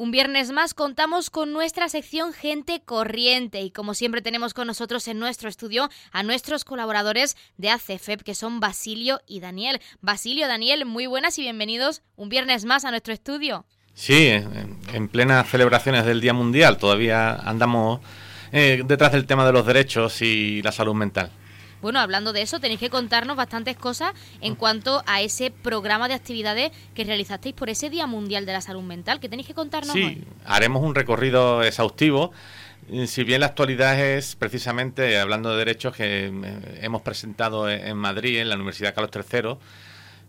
Un viernes más contamos con nuestra sección Gente Corriente y como siempre tenemos con nosotros en nuestro estudio a nuestros colaboradores de ACFEP que son Basilio y Daniel. Basilio, Daniel, muy buenas y bienvenidos un viernes más a nuestro estudio. Sí, en plenas celebraciones del Día Mundial todavía andamos eh, detrás del tema de los derechos y la salud mental. Bueno, hablando de eso, tenéis que contarnos bastantes cosas en cuanto a ese programa de actividades que realizasteis por ese Día Mundial de la Salud Mental. ¿Qué tenéis que contarnos sí, haremos un recorrido exhaustivo. Si bien la actualidad es precisamente, hablando de derechos, que eh, hemos presentado en Madrid, en la Universidad Carlos III,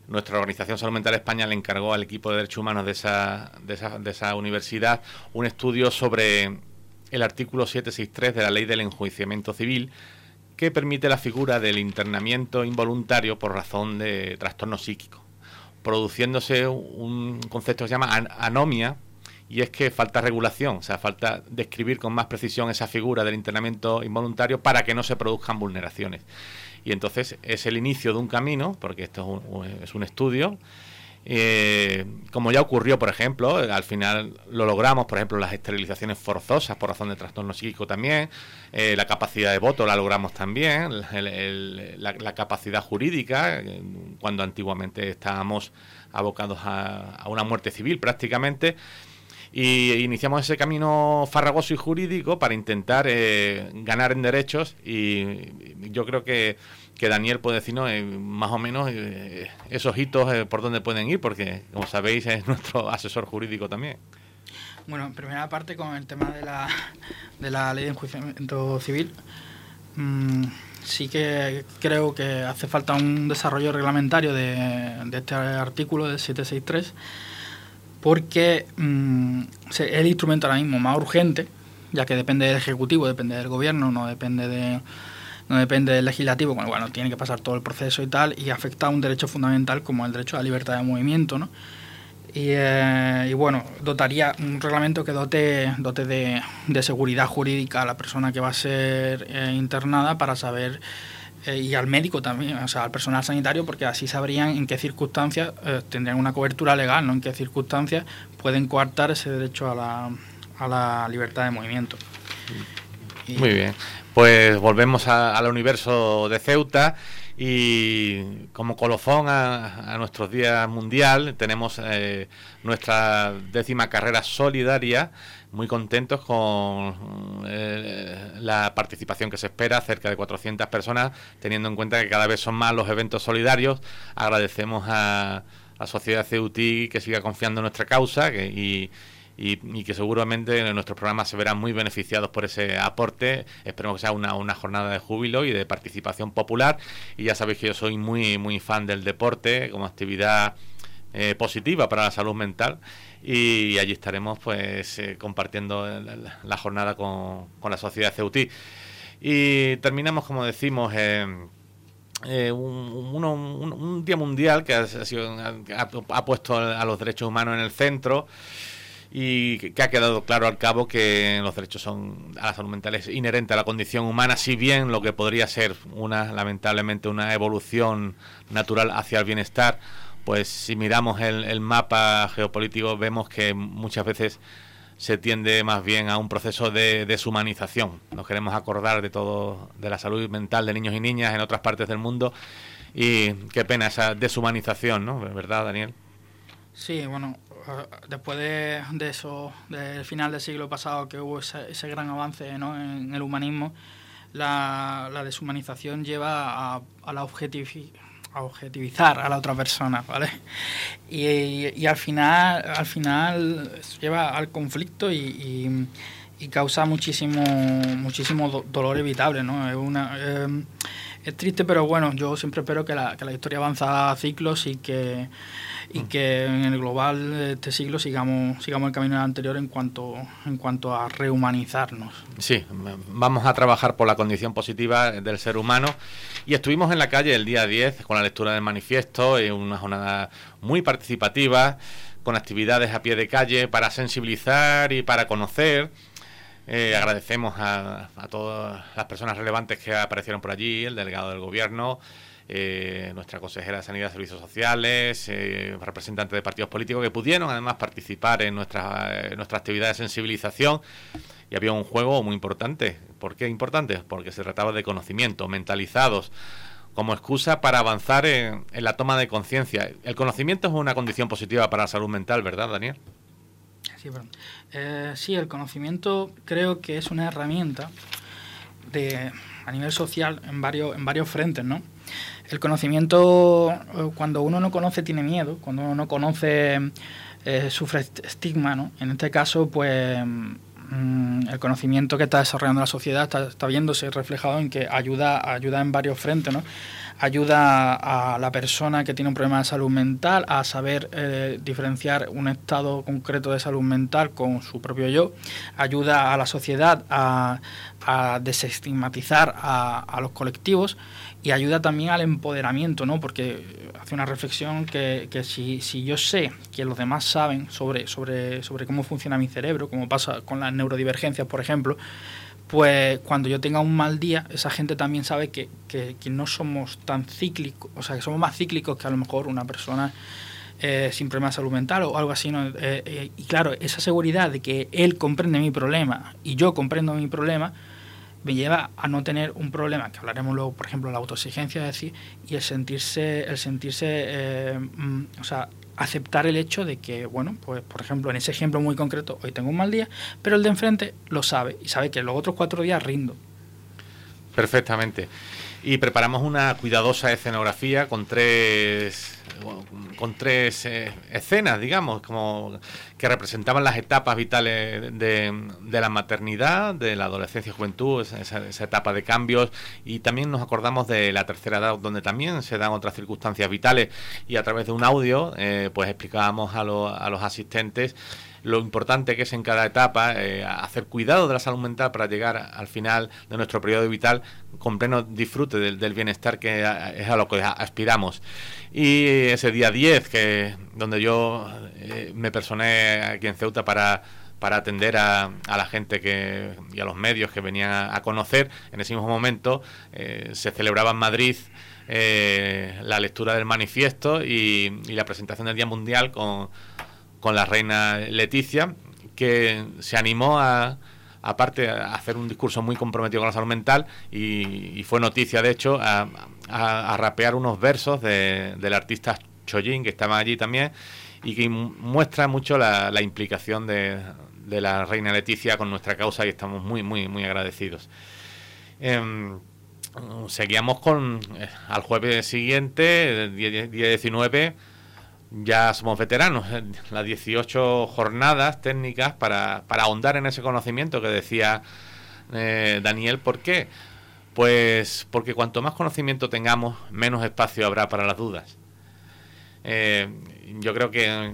nuestra organización Salud Mental España le encargó al equipo de derechos humanos de esa, de esa, de esa universidad un estudio sobre el artículo 763 de la Ley del Enjuiciamiento Civil, que permite la figura del internamiento involuntario por razón de trastorno psíquico, produciéndose un concepto que se llama anomia, y es que falta regulación, o sea, falta describir con más precisión esa figura del internamiento involuntario para que no se produzcan vulneraciones. Y entonces es el inicio de un camino, porque esto es un estudio, eh, como ya ocurrió, por ejemplo, al final lo logramos, por ejemplo, las esterilizaciones forzosas por razón de trastorno psíquico también, eh, la capacidad de voto la logramos también, la, capacidad jurídica, eh, cuando antiguamente estábamos abocados a, una muerte civil prácticamente. Y iniciamos ese camino farragoso y jurídico para intentar ganar en derechos y yo creo que que Daniel puede decirnos eh, más o menos eh, esos hitos eh, por dónde pueden ir, porque como sabéis es nuestro asesor jurídico también. Bueno, en primera parte con el tema de la, de la ley de enjuiciamiento civil, mm, sí que creo que hace falta un desarrollo reglamentario de, este artículo del 763, porque mm, es el instrumento ahora mismo más urgente, ya que depende del Ejecutivo, depende del Gobierno, no depende de no depende del legislativo, bueno, bueno, tiene que pasar todo el proceso y tal, y afecta a un derecho fundamental como el derecho a la libertad de movimiento, ¿no? Y, eh, bueno, dotaría un reglamento que dote, dote de, seguridad jurídica a la persona que va a ser eh, internada para saber, eh, y al médico también, o sea, al personal sanitario, porque así sabrían en qué circunstancias tendrían una cobertura legal, ¿no? En qué circunstancias pueden coartar ese derecho a la, a la libertad de movimiento. Muy bien. Pues volvemos al universo de Ceuta y como colofón a, nuestros días mundial tenemos eh, nuestra décima carrera solidaria muy contentos con eh, la participación que se espera, cerca de 400 personas, teniendo en cuenta que cada vez son más los eventos solidarios. Agradecemos a la sociedad Ceutí que siga confiando en nuestra causa y, y, que seguramente nuestros programas se verán muy beneficiados por ese aporte. Esperemos que sea una, una jornada de júbilo y de participación popular. Y ya sabéis que yo soy muy, muy fan del deporte como actividad eh, positiva para la salud mental y allí estaremos pues eh, compartiendo la, jornada con, con, la sociedad Ceutí. Y terminamos, como decimos, eh, un, un, día mundial que ha, sido, ha, puesto a los derechos humanos en el centro y que ha quedado claro al cabo que los derechos son a la salud mental es inherente a la condición humana, si bien lo que podría ser una lamentablemente una evolución natural hacia el bienestar, pues si miramos el, mapa geopolítico vemos que muchas veces se tiende más bien a un proceso de deshumanización. Nos queremos acordar de todo, de la salud mental de niños y niñas en otras partes del mundo y qué pena esa deshumanización, ¿no? ¿Verdad, Daniel? Sí, bueno, después de, eso, del final del siglo pasado, que hubo ese, gran avance en el humanismo, la, deshumanización lleva a, la a objetivizar a la otra persona, ¿vale? Y, al final al final lleva al conflicto y, causa muchísimo muchísimo dolor evitable, ¿no? Es una eh, es triste, pero bueno, yo siempre espero que la, que la historia avanza a ciclos y que y que en el global de este siglo sigamos, sigamos el camino anterior en cuanto, en cuanto a rehumanizarnos. Sí, vamos a trabajar por la condición positiva del ser humano y estuvimos en la calle el día 10 con la lectura del manifiesto, en una jornada muy participativa, con actividades a pie de calle para sensibilizar y para conocer. Eh, agradecemos a, a todas las personas relevantes que aparecieron por allí, el delegado del gobierno, eh, nuestra consejera de Sanidad y Servicios Sociales, eh, representantes de partidos políticos que pudieron además participar en nuestra, nuestra actividad de sensibilización y había un juego muy importante. ¿Por qué importante? Porque se trataba de conocimiento, mentalizados, como excusa para avanzar en, la toma de conciencia. El conocimiento es una condición positiva para la salud mental, ¿verdad, Daniel? Eh, sí, el conocimiento creo que es una herramienta de, a nivel social en varios, en varios frentes, ¿no? El conocimiento, eh, cuando uno no conoce, tiene miedo, cuando uno no conoce, eh, sufre estigma, ¿no? En este caso, pues mm, el conocimiento que está desarrollando la sociedad está, está, viéndose reflejado en que ayuda, ayuda en varios frentes, ¿no? Ayuda a la persona que tiene un problema de salud mental a saber eh, diferenciar un estado concreto de salud mental con su propio yo, ayuda a la sociedad a, desestigmatizar a, los colectivos y ayuda también al empoderamiento, ¿no? porque hace una reflexión que, que si, si, yo sé que los demás saben sobre, sobre, sobre cómo funciona mi cerebro, como pasa con las neurodivergencias, por ejemplo, pues cuando yo tenga un mal día, esa gente también sabe que, que, no somos tan cíclicos, o sea, que somos más cíclicos que a lo mejor una persona eh, sin problema de salud mental o algo así. ¿no? Eh, eh, y claro, esa seguridad de que él comprende mi problema y yo comprendo mi problema, me lleva a no tener un problema, que hablaremos luego, por ejemplo, la autoexigencia, decir, y el sentirse, el sentirse, mm, o sea, aceptar el hecho de que, bueno, pues por ejemplo, en ese ejemplo muy concreto, hoy tengo un mal día, pero el de enfrente lo sabe y sabe que los otros cuatro días rindo. Perfectamente. Y preparamos una cuidadosa escenografía con tres con tres eh, escenas, digamos, como que representaban las etapas vitales de, la maternidad, de la adolescencia y juventud, esa, etapa de cambios, y también nos acordamos de la tercera edad, donde también se dan otras circunstancias vitales, y a través de un audio, eh, pues explicábamos a, a los asistentes lo importante que es en cada etapa eh, hacer cuidado de la salud mental para llegar al final de nuestro periodo vital con pleno disfrute del, bienestar que es a lo que aspiramos. Y ese día 10, que, donde yo eh, me personé aquí en Ceuta para para atender a, la gente que, y a los medios que venían a, conocer. En ese mismo momento eh, se celebraba en Madrid la lectura del manifiesto y, la presentación del Día Mundial con, con la reina Leticia, que se animó a, aparte a hacer un discurso muy comprometido con la salud mental y, fue noticia, de hecho, a, rapear unos versos de, del artista Choyin, que estaba allí también, y que muestra mucho la, implicación de, la reina Leticia con nuestra causa y estamos muy, muy, muy agradecidos. Em, seguíamos con eh, al jueves siguiente, día 19, ya somos veteranos, las 18 jornadas técnicas para, para ahondar en ese conocimiento que decía eh, Daniel. ¿Por qué? Pues porque cuanto más conocimiento tengamos, menos espacio habrá para las dudas. Eh, yo creo que,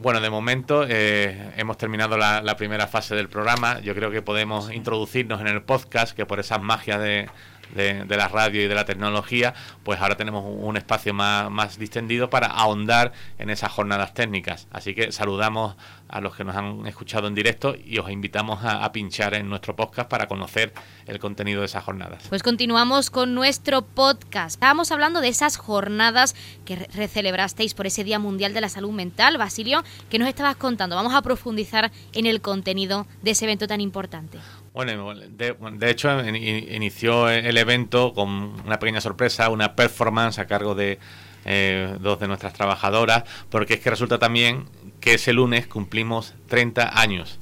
bueno, de momento eh, hemos terminado la, la, primera fase del programa. Yo creo que podemos introducirnos en el podcast, que por esas magias de, de, la radio y de la tecnología, pues ahora tenemos un espacio más, más distendido para ahondar en esas jornadas técnicas. Así que saludamos a los que nos han escuchado en directo y os invitamos a, pinchar en nuestro podcast para conocer el contenido de esas jornadas. Pues continuamos con nuestro podcast. Estábamos hablando de esas jornadas que recelebrasteis por ese Día Mundial de la Salud Mental, Basilio, que nos estabas contando. Vamos a profundizar en el contenido de ese evento tan importante. Bueno, de, hecho inició el evento con una pequeña sorpresa, una performance a cargo de eh, dos de nuestras trabajadoras, porque es que resulta también que ese lunes cumplimos 30 años.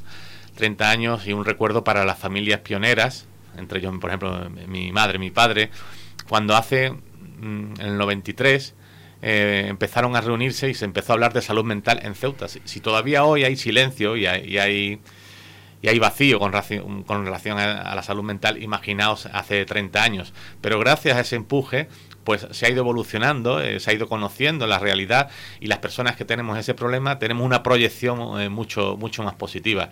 30 años y un recuerdo para las familias pioneras, entre ellos, por ejemplo, mi madre, mi padre, cuando hace, mm, en el 93, eh, empezaron a reunirse y se empezó a hablar de salud mental en Ceuta. Si, todavía hoy hay silencio y hay y hay vacío con, con relación a, la salud mental, imaginaos hace 30 años. Pero gracias a ese empuje, pues se ha ido evolucionando, eh, se ha ido conociendo la realidad y las personas que tenemos ese problema tenemos una proyección eh, mucho, mucho más positiva.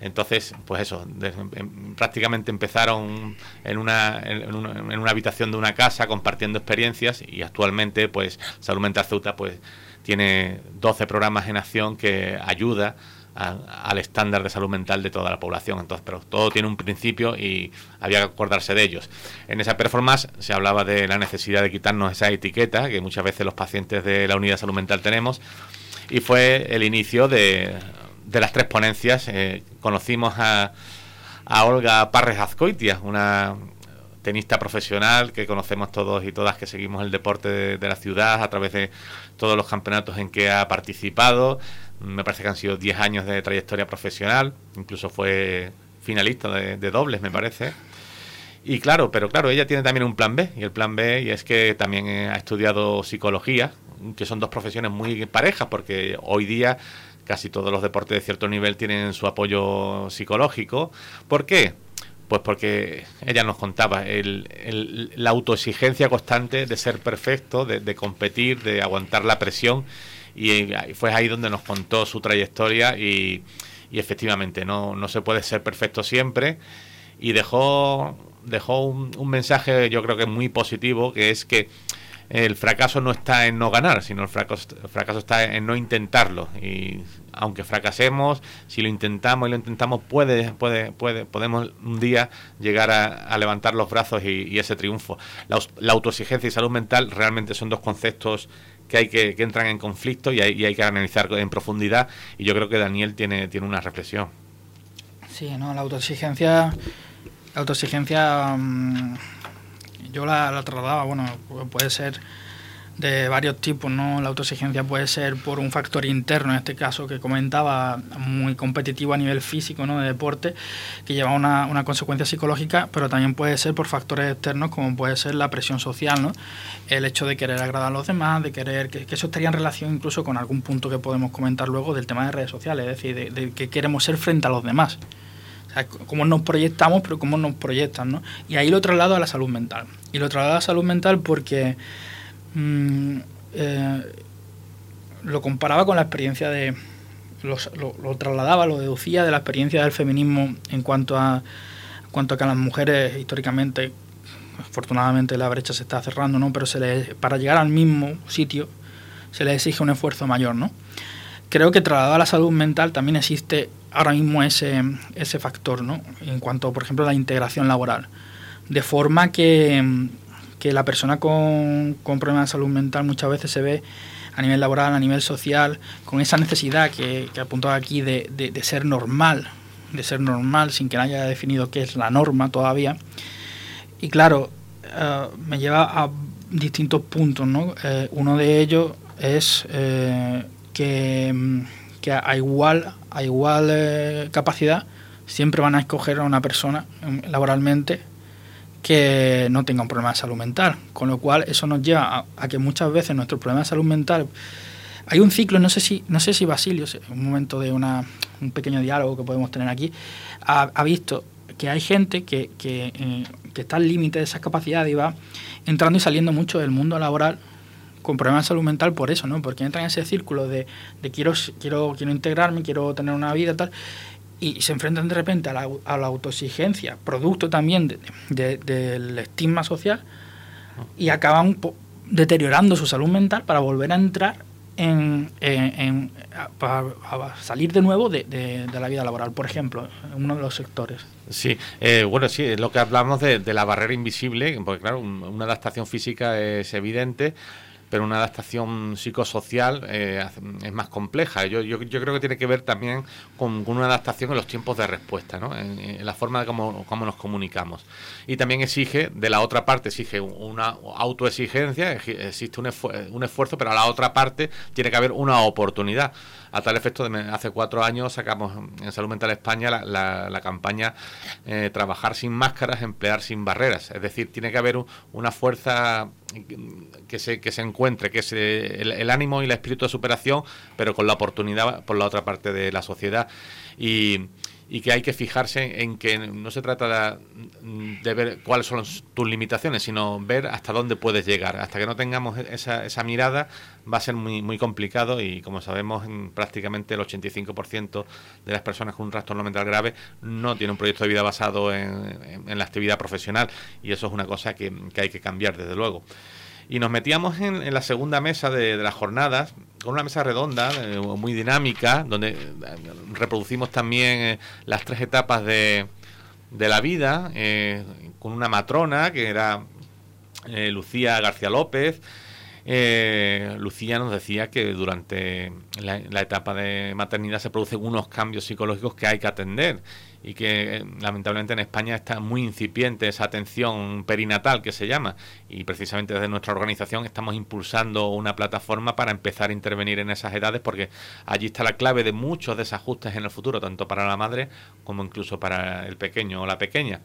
Entonces, pues eso, em, prácticamente empezaron en una, en, una, en una habitación de una casa compartiendo experiencias y actualmente, pues, Salud Mental Ceuta, pues, tiene 12 programas en acción que ayuda al estándar de salud mental de toda la población. Entonces, pero todo tiene un principio y había que acordarse de ellos. En esa performance se hablaba de la necesidad de quitarnos esa etiqueta que muchas veces los pacientes de la unidad de salud mental tenemos y fue el inicio de, de las tres ponencias. Eh, conocimos a, a Olga Parres Azcoitia, una tenista profesional que conocemos todos y todas que seguimos el deporte de, la ciudad a través de todos los campeonatos en que ha participado. Me parece que han sido 10 años de trayectoria profesional, incluso fue finalista de, dobles, me parece. Y claro, pero claro, ella tiene también un plan B, y el plan B y es que también ha estudiado psicología, que son dos profesiones muy parejas, porque hoy día casi todos los deportes de cierto nivel tienen su apoyo psicológico. ¿Por qué? Pues porque ella nos contaba el, la autoexigencia constante de ser perfecto, de, competir, de aguantar la presión. Y, fue ahí donde nos contó su trayectoria y, efectivamente no, no se puede ser perfecto siempre. Y dejó, dejó un, un mensaje yo creo que muy positivo, que es que el fracaso no está en no ganar, sino el fracaso, el fracaso está en no intentarlo. Y aunque fracasemos, si lo intentamos y lo intentamos, puede, puede, puede, podemos un día llegar a, levantar los brazos y, ese triunfo. La, autoexigencia y salud mental realmente son dos conceptos que hay que, que entran en conflicto y hay, hay, que analizar en profundidad. Y yo creo que Daniel tiene, tiene una reflexión. Sí, no, la autoexigencia, la autoexigencia. Mm, yo la trasladaba, bueno, puede ser de varios tipos, ¿no? La autoexigencia puede ser por un factor interno, en este caso que comentaba, muy competitivo a nivel físico, ¿no? De deporte, que lleva una, una consecuencia psicológica, pero también puede ser por factores externos, como puede ser la presión social, ¿no? El hecho de querer agradar a los demás, de querer, que, eso estaría en relación incluso con algún punto que podemos comentar luego del tema de redes sociales, es decir, de, que queremos ser frente a los demás. O sea, cómo nos proyectamos, pero cómo nos proyectan, ¿no? Y ahí lo traslado a la salud mental. Y lo traslado a la salud mental porque mm, eh, lo comparaba con la experiencia de... Lo, trasladaba, lo deducía de la experiencia del feminismo en cuanto a, cuanto a que a las mujeres históricamente, afortunadamente la brecha se está cerrando, ¿no? Pero se les, para llegar al mismo sitio se les exige un esfuerzo mayor, ¿no? Creo que trasladado a la salud mental también existe ahora mismo ese, ese factor, ¿no? En cuanto, por ejemplo, a la integración laboral. De forma que, que la persona con, problemas de salud mental muchas veces se ve a nivel laboral, a nivel social, con esa necesidad que, que apuntaba aquí de, ser normal, de ser normal sin que nadie haya definido qué es la norma todavía. Y claro, eh, me lleva a distintos puntos, ¿no? Eh, uno de ellos es eh, que que a igual, a igual capacidad siempre van a escoger a una persona em, laboralmente que no tenga un problema de salud mental. Con lo cual eso nos lleva a, que muchas veces nuestro problema de salud mental hay un ciclo, no sé si, no sé si Basilio, un momento de una, un pequeño diálogo que podemos tener aquí, ha, visto que hay gente que, que, eh, que está al límite de esa capacidad y va entrando y saliendo mucho del mundo laboral con problemas de salud mental por eso, ¿no? Porque entran en ese círculo de, de quiero, quiero, quiero integrarme, quiero tener una vida tal, y se enfrentan de repente a la, a la autoexigencia, producto también de, del estigma social, y acaban deteriorando su salud mental para volver a entrar en, en, para, salir de nuevo de, de, la vida laboral, por ejemplo, en uno de los sectores. Sí, eh, bueno, sí, es lo que hablamos de, de la barrera invisible, porque claro, una adaptación física es evidente, pero una adaptación psicosocial eh, es más compleja. Yo, yo, yo, creo que tiene que ver también con, una adaptación en los tiempos de respuesta, ¿no? en, la forma de cómo, cómo, nos comunicamos. Y también exige, de la otra parte, exige una autoexigencia, existe un, un esfuerzo, pero a la otra parte tiene que haber una oportunidad. A tal efecto, hace cuatro años sacamos en Salud Mental España la, campaña eh, Trabajar sin máscaras, emplear sin barreras. Es decir, tiene que haber una fuerza que se, que se encuentre, que es el, ánimo y el espíritu de superación, pero con la oportunidad por la otra parte de la sociedad. Y, y que hay que fijarse en que no se trata de, ver cuáles son tus limitaciones, sino ver hasta dónde puedes llegar. Hasta que no tengamos esa, esa mirada va a ser muy, muy complicado y como sabemos prácticamente el 85% de las personas con un trastorno mental grave no tiene un proyecto de vida basado en, en, la actividad profesional y eso es una cosa que, que hay que cambiar desde luego. Y nos metíamos en, en la segunda mesa de, las jornadas con una mesa redonda eh, muy dinámica, donde reproducimos también las tres etapas de, la vida, con una matrona que era Lucía García López, eh, Lucía nos decía que durante la, etapa de maternidad se producen unos cambios psicológicos que hay que atender y que eh, lamentablemente en España está muy incipiente esa atención perinatal que se llama y precisamente desde nuestra organización estamos impulsando una plataforma para empezar a intervenir en esas edades porque allí está la clave de muchos desajustes en el futuro, tanto para la madre como incluso para el pequeño o la pequeña.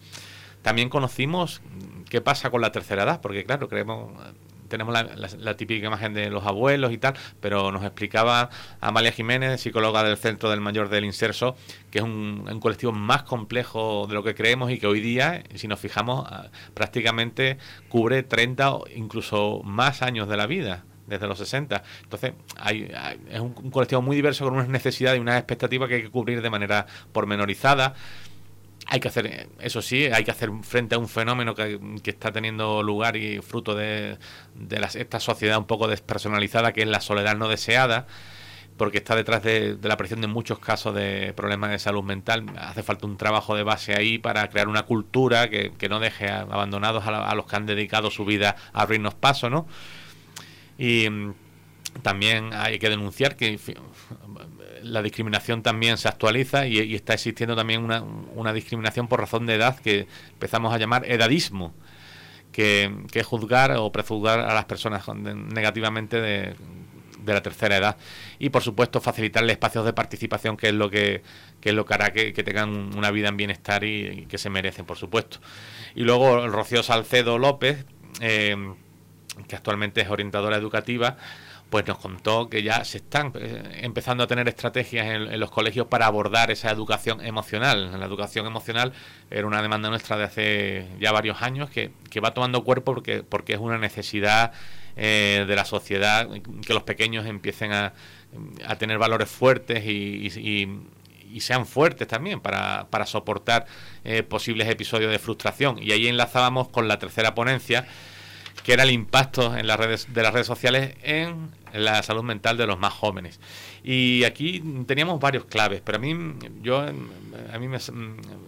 También conocimos qué pasa con la tercera edad, porque claro, creemos tenemos la, típica imagen de los abuelos y tal, pero nos explicaba Amalia Jiménez, psicóloga del Centro del Mayor del Inserso, que es un, colectivo más complejo de lo que creemos y que hoy día, si nos fijamos, ah, prácticamente cubre 30 o incluso más años de la vida desde los 60. Entonces, hay, es un, un, colectivo muy diverso con unas necesidades y unas expectativas que hay que cubrir de manera pormenorizada hay que hacer, eso sí, hay que hacer frente a un fenómeno que, está teniendo lugar y fruto de, esta sociedad un poco despersonalizada, que es la soledad no deseada, porque está detrás de, la aparición de muchos casos de problemas de salud mental. Hace falta un trabajo de base ahí para crear una cultura que, no deje abandonados a, a, los que han dedicado su vida a abrirnos paso, ¿no? Y mm, también hay que denunciar que la discriminación también se actualiza y, está existiendo también una, discriminación por razón de edad que empezamos a llamar edadismo, que, es juzgar o prejuzgar a las personas negativamente de, la tercera edad. Y por supuesto facilitarle espacios de participación que es lo que, es lo que hará que, tengan una vida en bienestar y, que se merecen por supuesto. Y luego Rocío Salcedo López eh, que actualmente es orientadora educativa pues nos contó que ya se están eh, empezando a tener estrategias en, los colegios para abordar esa educación emocional. La educación emocional era una demanda nuestra de hace ya varios años que, va tomando cuerpo porque, porque es una necesidad eh, de la sociedad que los pequeños empiecen a, tener valores fuertes y, sean fuertes también para, para soportar eh, posibles episodios de frustración. Y ahí enlazábamos con la tercera ponencia que era el impacto en las redes, de las redes sociales en la salud mental de los más jóvenes. Y aquí teníamos varios claves, pero a mí yo a mí me,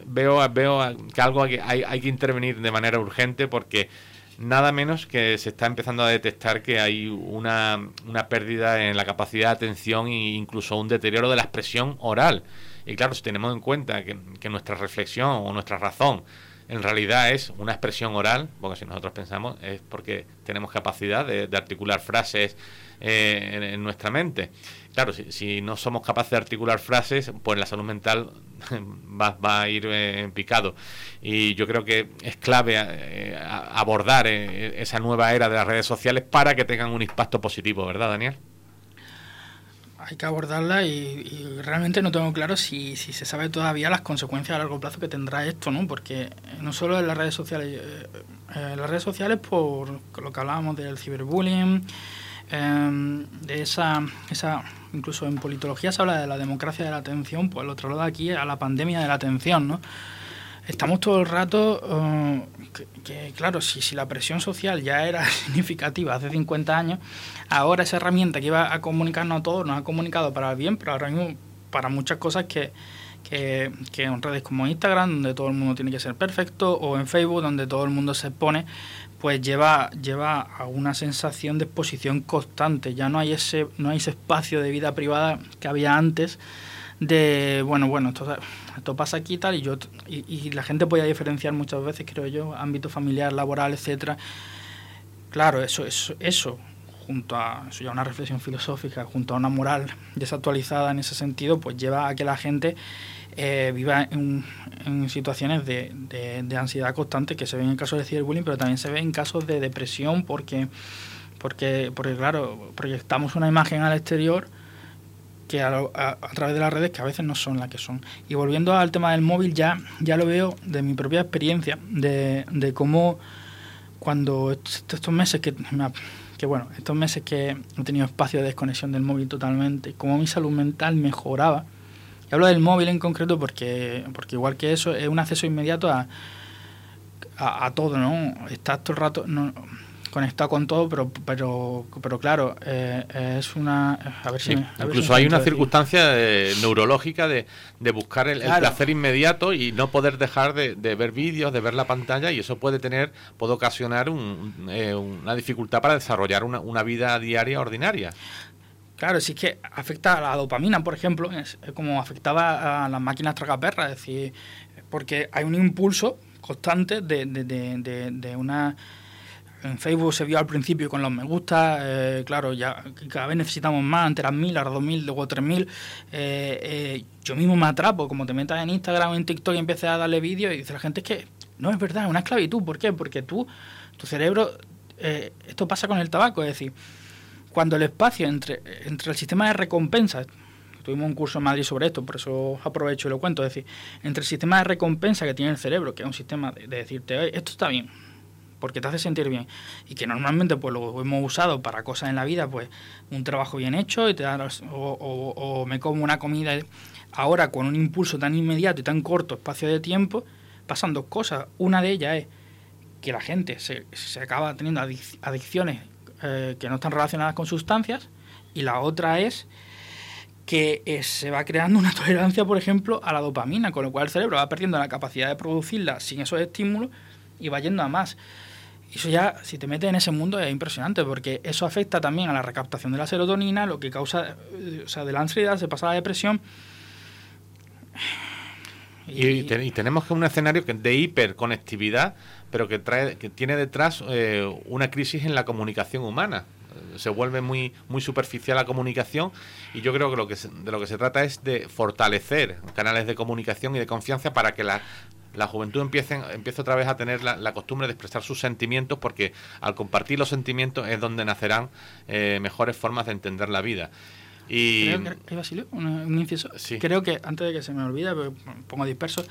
veo veo que algo hay, hay que intervenir de manera urgente porque nada menos que se está empezando a detectar que hay una, una pérdida en la capacidad de atención e incluso un deterioro de la expresión oral. Y claro, si tenemos en cuenta que, que nuestra reflexión o nuestra razón en realidad es una expresión oral, porque si nosotros pensamos es porque tenemos capacidad de, articular frases eh, en, nuestra mente. Claro, si, no somos capaces de articular frases, pues la salud mental va, a ir eh, en picado. Y yo creo que es clave eh, abordar esa nueva era de las redes sociales para que tengan un impacto positivo, ¿verdad, Daniel? Hay que abordarla y, realmente no tengo claro si, si, se sabe todavía las consecuencias a largo plazo que tendrá esto, ¿no? Porque no solo en las redes sociales, eh, eh, las redes sociales por lo que hablábamos del ciberbullying, em, de esa, esa, incluso en politología se habla de la democracia de la atención, pues el otro lado aquí a la pandemia de la atención, ¿no? Estamos todo el rato, eh, que, claro, si, si la presión social ya era significativa hace 50 años, ahora esa herramienta que iba a comunicarnos a todos nos ha comunicado para bien, pero ahora mismo para muchas cosas que, que, en redes como Instagram, donde todo el mundo tiene que ser perfecto, o en Facebook, donde todo el mundo se pone, pues lleva, lleva a una sensación de exposición constante. Ya no hay ese, no hay ese espacio de vida privada que había antes de, bueno, bueno, esto, esto pasa aquí y tal, y, yo, y, la gente puede diferenciar muchas veces, creo yo, ámbito familiar, laboral, etcétera. Claro, eso, eso, eso, junto a eso ya una reflexión filosófica, junto a una moral desactualizada en ese sentido, pues lleva a que la gente eh, viva en, situaciones de, de, ansiedad constante que se ven en casos de ciberbullying, pero también se ven en casos de depresión porque, porque, porque claro, proyectamos una imagen al exterior que a, través de las redes que a veces no son las que son. Y volviendo al tema del móvil, ya, ya lo veo de mi propia experiencia, de, de cómo cuando estos meses que, que, bueno, estos meses que he tenido espacio de desconexión del móvil totalmente, cómo mi salud mental mejoraba. Y hablo del móvil en concreto porque, porque igual que eso, es un acceso inmediato a, a, todo, ¿no? Estás todo el rato... No, conectado con todo, pero pero, pero claro, eh, es una... A ver si incluso hay una circunstancia neurológica de, de buscar el, placer inmediato y no poder dejar de, ver vídeos, de ver la pantalla y eso puede tener, puede ocasionar eh, una dificultad para desarrollar una, una vida diaria ordinaria. Claro, si es que afecta a la dopamina, por ejemplo, es como afectaba a las máquinas tragaperras, es decir, porque hay un impulso constante de, de, de, de una en Facebook se vio al principio con los me gusta, eh, claro, ya cada vez necesitamos más, antes eran mil, ahora dos mil, luego tres mil. Eh, eh, yo mismo me atrapo, como te metas en Instagram o en TikTok y empieces a darle vídeos y dice la gente es que no es verdad, es una esclavitud. ¿Por qué? Porque tú, tu cerebro, esto pasa con el tabaco, es decir, cuando el espacio entre, entre el sistema de recompensa, tuvimos un curso en Madrid sobre esto, por eso aprovecho y lo cuento, es decir, entre el sistema de recompensa que tiene el cerebro, que es un sistema de, de decirte, esto está bien, porque te hace sentir bien y que normalmente pues lo hemos usado para cosas en la vida pues un trabajo bien hecho y te da, o, me como una comida ahora con un impulso tan inmediato y tan corto espacio de tiempo pasan dos cosas una de ellas es que la gente se, se acaba teniendo adicciones eh, que no están relacionadas con sustancias y la otra es que eh, se va creando una tolerancia, por ejemplo, a la dopamina, con lo cual el cerebro va perdiendo la capacidad de producirla sin esos estímulos y va yendo a más. Eso ya, si te metes en ese mundo, es impresionante, porque eso afecta también a la recaptación de la serotonina, lo que causa, eh, o sea, de la ansiedad, se pasa a la depresión. Y, tenemos que un escenario de hiperconectividad, pero que trae, que tiene detrás eh, una crisis en la comunicación humana. Se vuelve muy, muy superficial la comunicación y yo creo que, lo que de lo que se trata es de fortalecer canales de comunicación y de confianza para que la, la juventud empiece, empieza otra vez a tener la, costumbre de expresar sus sentimientos porque al compartir los sentimientos es donde nacerán eh, mejores formas de entender la vida. Y, creo que, Basilio, un, inciso. Creo que antes de que se me olvide, pongo disperso,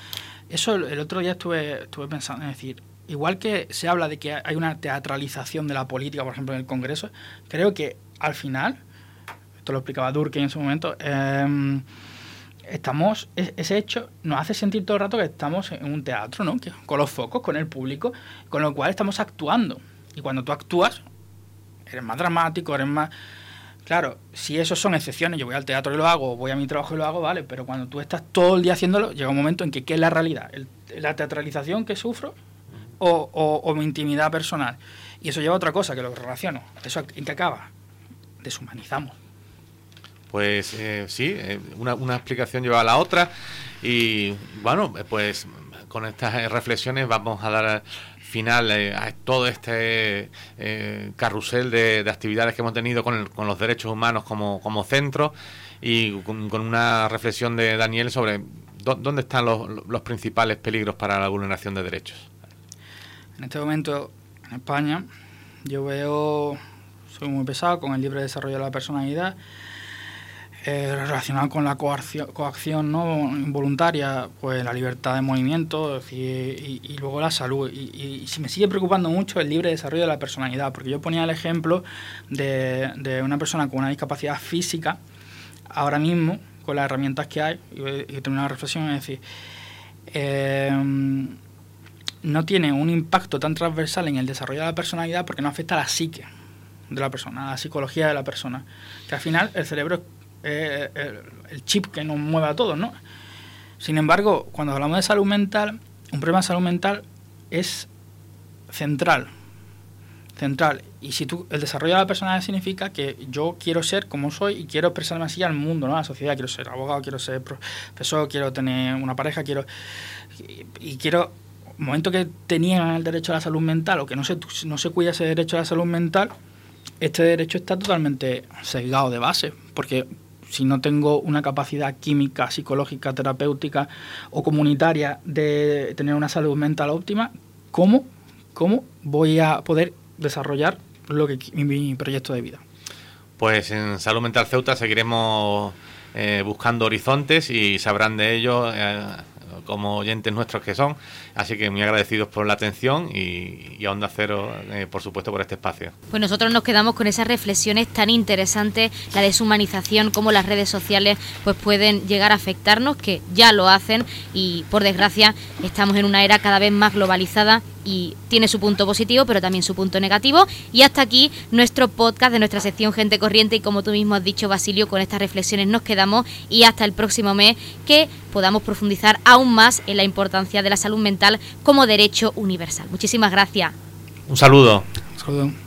eso el otro día estuve, estuve pensando, es decir, igual que se habla de que hay una teatralización de la política, por ejemplo, en el Congreso, creo que al final, esto lo explicaba Durkheim en su momento, eh, estamos, ese hecho nos hace sentir todo el rato que estamos en un teatro, ¿no? Con los focos, con el público, con lo cual estamos actuando. Y cuando tú actúas, eres más dramático, eres más... Claro, si eso son excepciones, yo voy al teatro y lo hago, voy a mi trabajo y lo hago, vale, pero cuando tú estás todo el día haciéndolo, llega un momento en que ¿qué es la realidad? ¿La teatralización que sufro o, o, mi intimidad personal? Y eso lleva a otra cosa, que lo relaciono. ¿Eso en qué acaba? Deshumanizamos. Pues eh, sí, eh, una, una, explicación lleva a la otra y bueno, pues con estas reflexiones vamos a dar final eh, a todo este carrusel de, actividades que hemos tenido con, con los derechos humanos como, como centro y con, una reflexión de Daniel sobre dónde están los principales peligros para la vulneración de derechos. En este momento en España yo veo, soy muy pesado con el libre desarrollo de la personalidad eh, relacionado con la coacción, ¿no? involuntaria, pues la libertad de movimiento y, luego la salud. Y, y, me sigue preocupando mucho el libre desarrollo de la personalidad, porque yo ponía el ejemplo de, una persona con una discapacidad física, ahora mismo, con las herramientas que hay, y, tengo una reflexión, es decir, em, no tiene un impacto tan transversal en el desarrollo de la personalidad porque no afecta a la psique de la persona, a la psicología de la persona. Que al final el cerebro eh, el, chip que nos mueve a todos, ¿no? Sin embargo, cuando hablamos de salud mental, un problema de salud mental es central. Central. Y si tú, el desarrollo de la personalidad significa que yo quiero ser como soy y quiero expresarme así al mundo, ¿no? A la sociedad. Quiero ser abogado, quiero ser profesor, quiero tener una pareja, quiero. Y, quiero. momento que tenían el derecho a la salud mental o que no se, no se cuida ese derecho a la salud mental, este derecho está totalmente sesgado de base. Porque si no tengo una capacidad química, psicológica, terapéutica o comunitaria de tener una salud mental óptima, ¿cómo, cómo voy a poder desarrollar lo que mi, proyecto de vida? Pues en Salud Mental Ceuta seguiremos eh, buscando horizontes y sabrán de ello eh, como oyentes nuestros que son. Así que muy agradecidos por la atención y, a Onda Cero, eh, por supuesto, por este espacio. Pues nosotros nos quedamos con esas reflexiones tan interesantes, la deshumanización, cómo las redes sociales pues pueden llegar a afectarnos, que ya lo hacen y por desgracia estamos en una era cada vez más globalizada y tiene su punto positivo, pero también su punto negativo. Y hasta aquí nuestro podcast de nuestra sección Gente Corriente y como tú mismo has dicho, Basilio, con estas reflexiones nos quedamos y hasta el próximo mes que podamos profundizar aún más en la importancia de la salud mental como derecho universal. Muchísimas gracias. Un saludo. Un saludo.